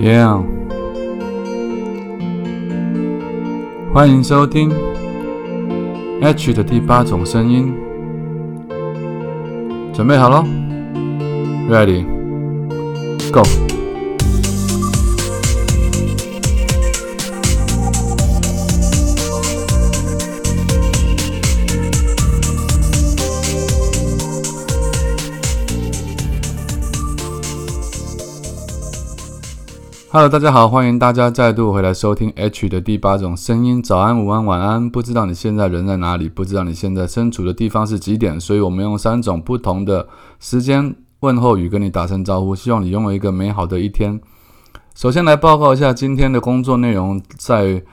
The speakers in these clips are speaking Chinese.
Yeah，欢迎收听 H 的第八种声音，准备好了？Ready，Go。Hello，大家好，欢迎大家再度回来收听 H 的第八种声音。早安、午安、晚安。不知道你现在人在哪里，不知道你现在身处的地方是几点，所以我们用三种不同的时间问候语跟你打声招呼，希望你拥有一个美好的一天。首先来报告一下今天的工作内容，在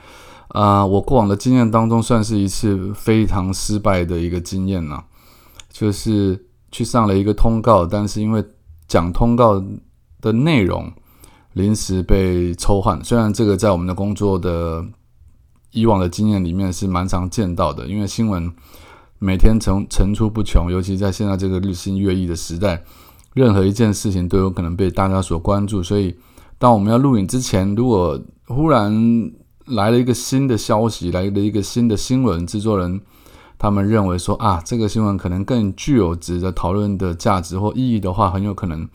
啊我过往的经验当中，算是一次非常失败的一个经验了，就是去上了一个通告，但是因为讲通告的内容。临时被抽换，虽然这个在我们的工作的以往的经验里面是蛮常见到的，因为新闻每天层层出不穷，尤其在现在这个日新月异的时代，任何一件事情都有可能被大家所关注。所以，当我们要录影之前，如果忽然来了一个新的消息，来了一个新的新闻，制作人他们认为说啊，这个新闻可能更具有值得讨论的价值或意义的话，很有可能。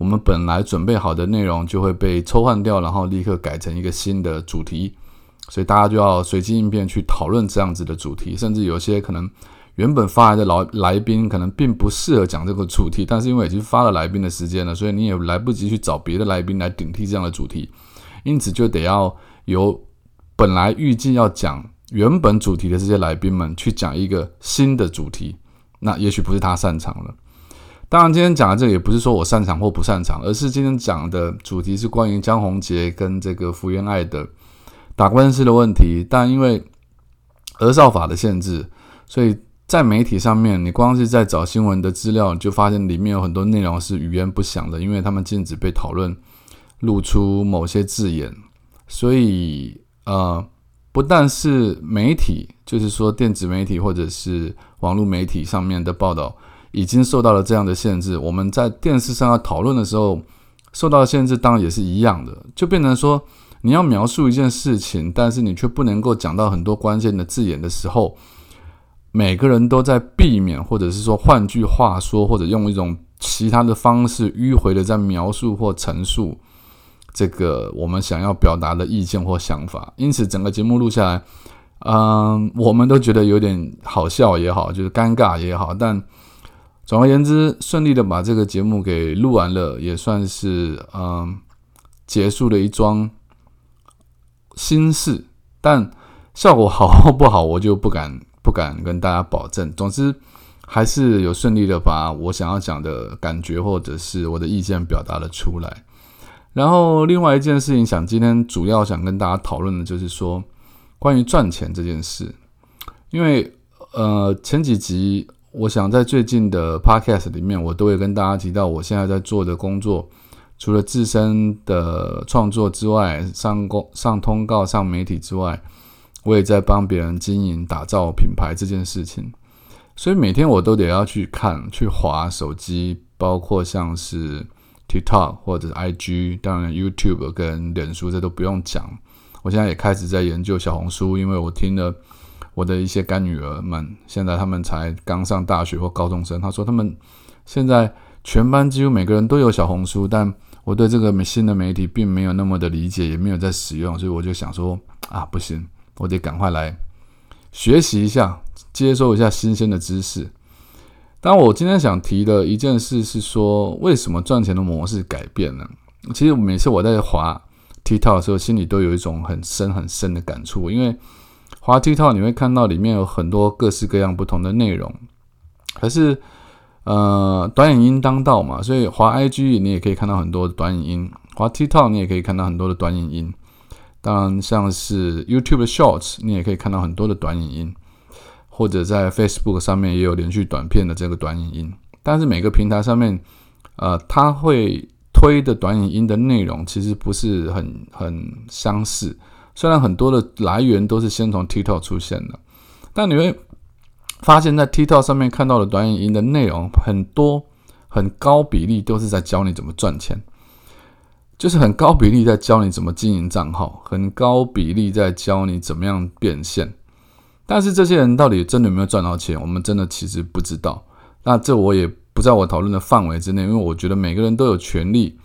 我们本来准备好的内容就会被抽换掉，然后立刻改成一个新的主题，所以大家就要随机应变去讨论这样子的主题，甚至有些可能原本发来的来来宾可能并不适合讲这个主题，但是因为已经发了来宾的时间了，所以你也来不及去找别的来宾来顶替这样的主题，因此就得要由本来预计要讲原本主题的这些来宾们去讲一个新的主题，那也许不是他擅长了。当然，今天讲的这个也不是说我擅长或不擅长，而是今天讲的主题是关于江宏杰跟这个福原爱的打官司的问题。但因为儿少法的限制，所以在媒体上面，你光是在找新闻的资料，就发现里面有很多内容是语言不详的，因为他们禁止被讨论露出某些字眼。所以，呃，不但是媒体，就是说电子媒体或者是网络媒体上面的报道。已经受到了这样的限制，我们在电视上要讨论的时候，受到的限制当然也是一样的，就变成说你要描述一件事情，但是你却不能够讲到很多关键的字眼的时候，每个人都在避免，或者是说换句话说，或者用一种其他的方式迂回的在描述或陈述这个我们想要表达的意见或想法，因此整个节目录下来，嗯，我们都觉得有点好笑也好，就是尴尬也好，但。总而言之，顺利的把这个节目给录完了，也算是嗯结束了一桩心事。但效果好或不好，我就不敢不敢跟大家保证。总之，还是有顺利的把我想要讲的感觉或者是我的意见表达了出来。然后，另外一件事情，想今天主要想跟大家讨论的就是说关于赚钱这件事，因为呃前几集。我想在最近的 podcast 里面，我都会跟大家提到我现在在做的工作，除了自身的创作之外，上公上通告、上媒体之外，我也在帮别人经营、打造品牌这件事情。所以每天我都得要去看、去划手机，包括像是 TikTok 或者是 IG，当然 YouTube 跟脸书这都不用讲。我现在也开始在研究小红书，因为我听了。我的一些干女儿们，现在他们才刚上大学或高中生。他说他们现在全班几乎每个人都有小红书，但我对这个新的媒体并没有那么的理解，也没有在使用，所以我就想说啊，不行，我得赶快来学习一下，接收一下新鲜的知识。当我今天想提的一件事是说，为什么赚钱的模式改变了？其实每次我在滑 TikTok 的时候，心里都有一种很深很深的感触，因为。滑 TikTok 你会看到里面有很多各式各样不同的内容，可是呃短影音当道嘛，所以滑 IG 你也可以看到很多短影音，滑 TikTok 你也可以看到很多的短影音。当然像是 YouTube 的 Shorts 你也可以看到很多的短影音，或者在 Facebook 上面也有连续短片的这个短影音。但是每个平台上面呃它会推的短影音的内容其实不是很很相似。虽然很多的来源都是先从 TikTok 出现的，但你会发现在 TikTok 上面看到的短影音的内容很多，很高比例都是在教你怎么赚钱。就是很高比例在教你怎么经营账号，很高比例在教你怎么样变现。但是这些人到底真的有没有赚到钱，我们真的其实不知道。那这我也不在我讨论的范围之内，因为我觉得每个人都有权利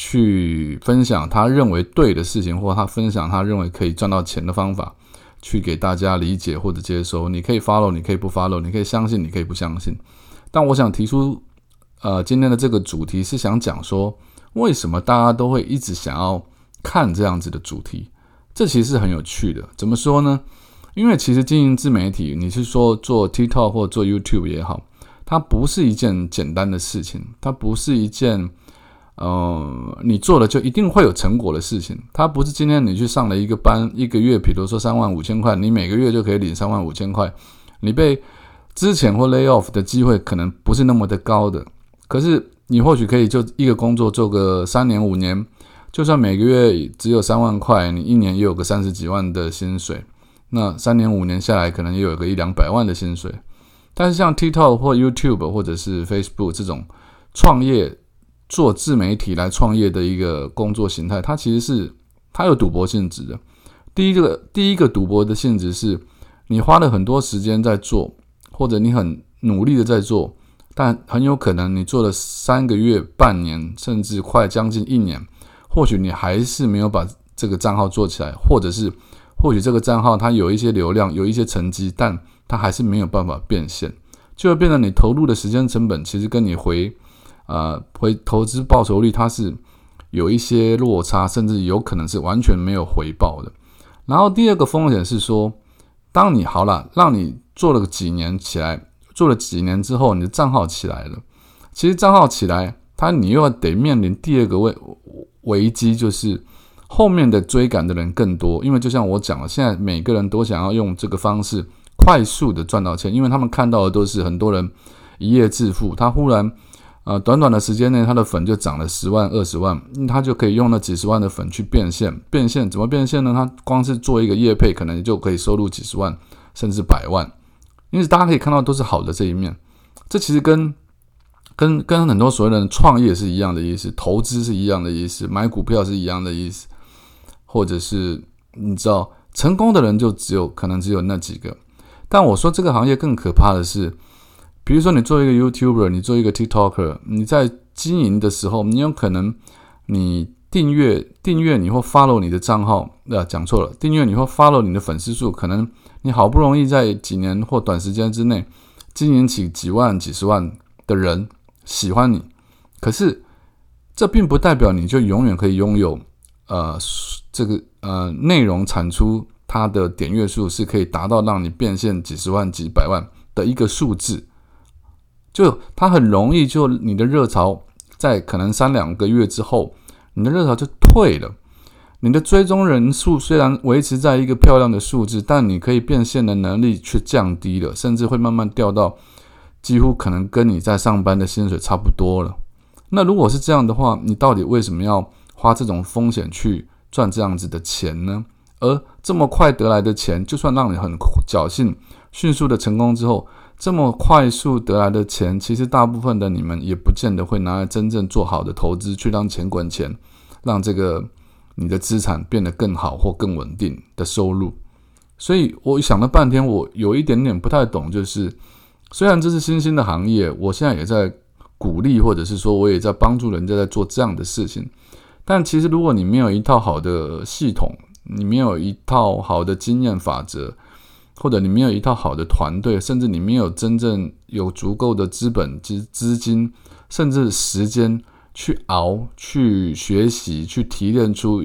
去分享他认为对的事情，或他分享他认为可以赚到钱的方法，去给大家理解或者接收。你可以 follow，你可以不 follow，你可以相信，你可以不相信。但我想提出，呃，今天的这个主题是想讲说。为什么大家都会一直想要看这样子的主题？这其实是很有趣的。怎么说呢？因为其实经营自媒体，你是说做 TikTok 或做 YouTube 也好，它不是一件简单的事情，它不是一件呃你做了就一定会有成果的事情。它不是今天你去上了一个班，一个月，比如说三万五千块，你每个月就可以领三万五千块。你被之前或 lay off 的机会可能不是那么的高的，可是。你或许可以就一个工作做个三年五年，就算每个月只有三万块，你一年也有个三十几万的薪水。那三年五年下来，可能也有个一两百万的薪水。但是像 TikTok 或 YouTube 或者是 Facebook 这种创业做自媒体来创业的一个工作形态，它其实是它有赌博性质的。第一个第一个赌博的性质是，你花了很多时间在做，或者你很努力的在做。但很有可能，你做了三个月、半年，甚至快将近一年，或许你还是没有把这个账号做起来，或者是或许这个账号它有一些流量、有一些成绩，但它还是没有办法变现，就会变成你投入的时间成本其实跟你回呃回投资报酬率它是有一些落差，甚至有可能是完全没有回报的。然后第二个风险是说，当你好了，让你做了几年起来。做了几年之后，你的账号起来了。其实账号起来，它你又要得面临第二个危危机，就是后面的追赶的人更多。因为就像我讲了，现在每个人都想要用这个方式快速的赚到钱，因为他们看到的都是很多人一夜致富。他忽然呃短短的时间内，他的粉就涨了十万、二十万，他就可以用那几十万的粉去变现。变现怎么变现呢？他光是做一个业配，可能就可以收入几十万，甚至百万。因为大家可以看到都是好的这一面，这其实跟跟跟很多所谓的创业是一样的意思，投资是一样的意思，买股票是一样的意思，或者是你知道成功的人就只有可能只有那几个。但我说这个行业更可怕的是，比如说你做一个 YouTuber，你做一个 TikToker，你在经营的时候，你有可能你订阅订阅你或 follow 你的账号，啊，讲错了，订阅你或 follow 你的粉丝数可能。你好不容易在几年或短时间之内经营起几万、几十万的人喜欢你，可是这并不代表你就永远可以拥有呃这个呃内容产出它的点阅数是可以达到让你变现几十万、几百万的一个数字，就它很容易就你的热潮在可能三两个月之后，你的热潮就退了。你的追踪人数虽然维持在一个漂亮的数字，但你可以变现的能力却降低了，甚至会慢慢掉到几乎可能跟你在上班的薪水差不多了。那如果是这样的话，你到底为什么要花这种风险去赚这样子的钱呢？而这么快得来的钱，就算让你很侥幸、迅速的成功之后，这么快速得来的钱，其实大部分的你们也不见得会拿来真正做好的投资，去让钱滚钱，让这个。你的资产变得更好或更稳定的收入，所以我想了半天，我有一点点不太懂，就是虽然这是新兴的行业，我现在也在鼓励，或者是说我也在帮助人家在做这样的事情，但其实如果你没有一套好的系统，你没有一套好的经验法则，或者你没有一套好的团队，甚至你没有真正有足够的资本、资资金，甚至时间。去熬，去学习，去提炼出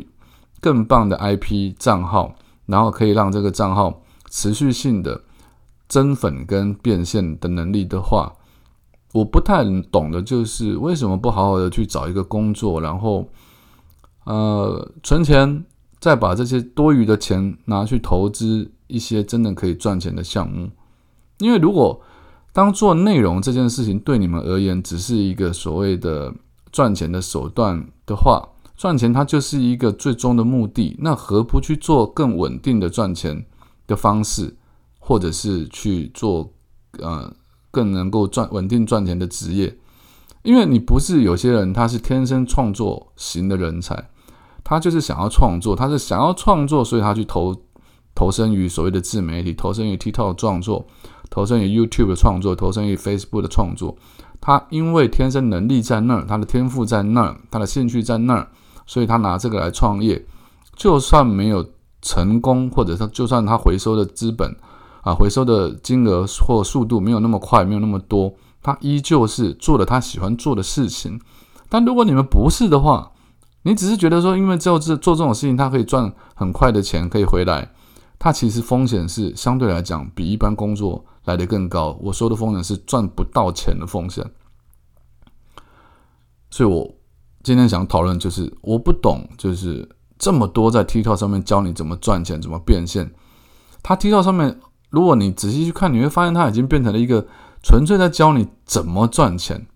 更棒的 IP 账号，然后可以让这个账号持续性的增粉跟变现的能力的话，我不太懂的就是为什么不好好的去找一个工作，然后呃存钱，再把这些多余的钱拿去投资一些真的可以赚钱的项目。因为如果当做内容这件事情对你们而言只是一个所谓的。赚钱的手段的话，赚钱它就是一个最终的目的。那何不去做更稳定的赚钱的方式，或者是去做呃更能够赚稳定赚钱的职业？因为你不是有些人他是天生创作型的人才，他就是想要创作，他是想要创作，所以他去投投身于所谓的自媒体，投身于 TikTok 创作，投身于 YouTube 的创作，投身于 Facebook 的创作。他因为天生能力在那儿，他的天赋在那儿，他的兴趣在那儿，所以他拿这个来创业。就算没有成功，或者说就算他回收的资本啊，回收的金额或速度没有那么快，没有那么多，他依旧是做了他喜欢做的事情。但如果你们不是的话，你只是觉得说，因为只有这做这种事情，他可以赚很快的钱，可以回来，它其实风险是相对来讲比一般工作来的更高。我说的风险是赚不到钱的风险。所以我今天想讨论就是，我不懂，就是这么多在 TikTok 上面教你怎么赚钱、怎么变现。他 TikTok 上面，如果你仔细去看，你会发现它已经变成了一个纯粹在教你怎么赚钱。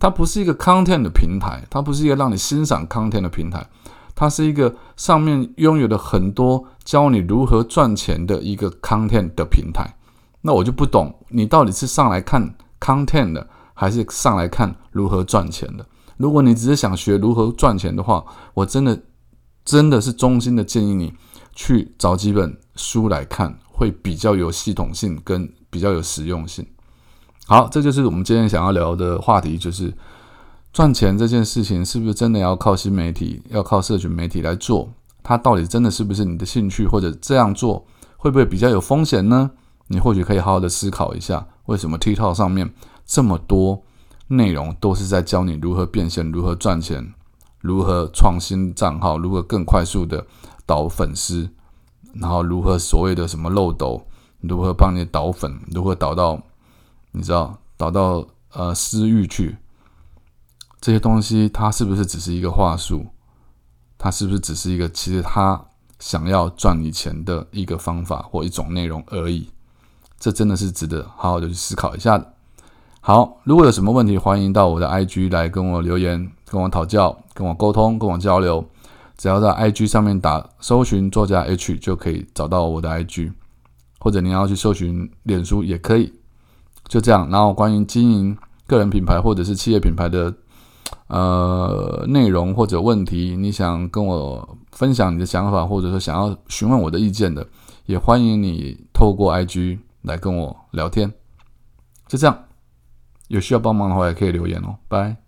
它不是一个 content 的平台，它不是一个让你欣赏 content 的平台，它是一个上面拥有了很多教你如何赚钱的一个 content 的平台。那我就不懂，你到底是上来看 content 的，还是上来看如何赚钱的？如果你只是想学如何赚钱的话，我真的真的是衷心的建议你去找几本书来看，会比较有系统性跟比较有实用性。好，这就是我们今天想要聊的话题，就是赚钱这件事情是不是真的要靠新媒体、要靠社群媒体来做？它到底真的是不是你的兴趣，或者这样做会不会比较有风险呢？你或许可以好好的思考一下，为什么 TikTok 上面这么多内容都是在教你如何变现、如何赚钱、如何创新账号、如何更快速的导粉丝，然后如何所谓的什么漏斗，如何帮你导粉，如何导到。你知道导到呃私域去这些东西，它是不是只是一个话术？它是不是只是一个其实他想要赚你钱的一个方法或一种内容而已？这真的是值得好好的去思考一下的。好，如果有什么问题，欢迎到我的 IG 来跟我留言，跟我讨教，跟我沟通，跟我交流。只要在 IG 上面打搜寻作家 H 就可以找到我的 IG，或者你要去搜寻脸书也可以。就这样，然后关于经营个人品牌或者是企业品牌的呃内容或者问题，你想跟我分享你的想法，或者说想要询问我的意见的，也欢迎你透过 IG 来跟我聊天。就这样，有需要帮忙的话也可以留言哦，拜。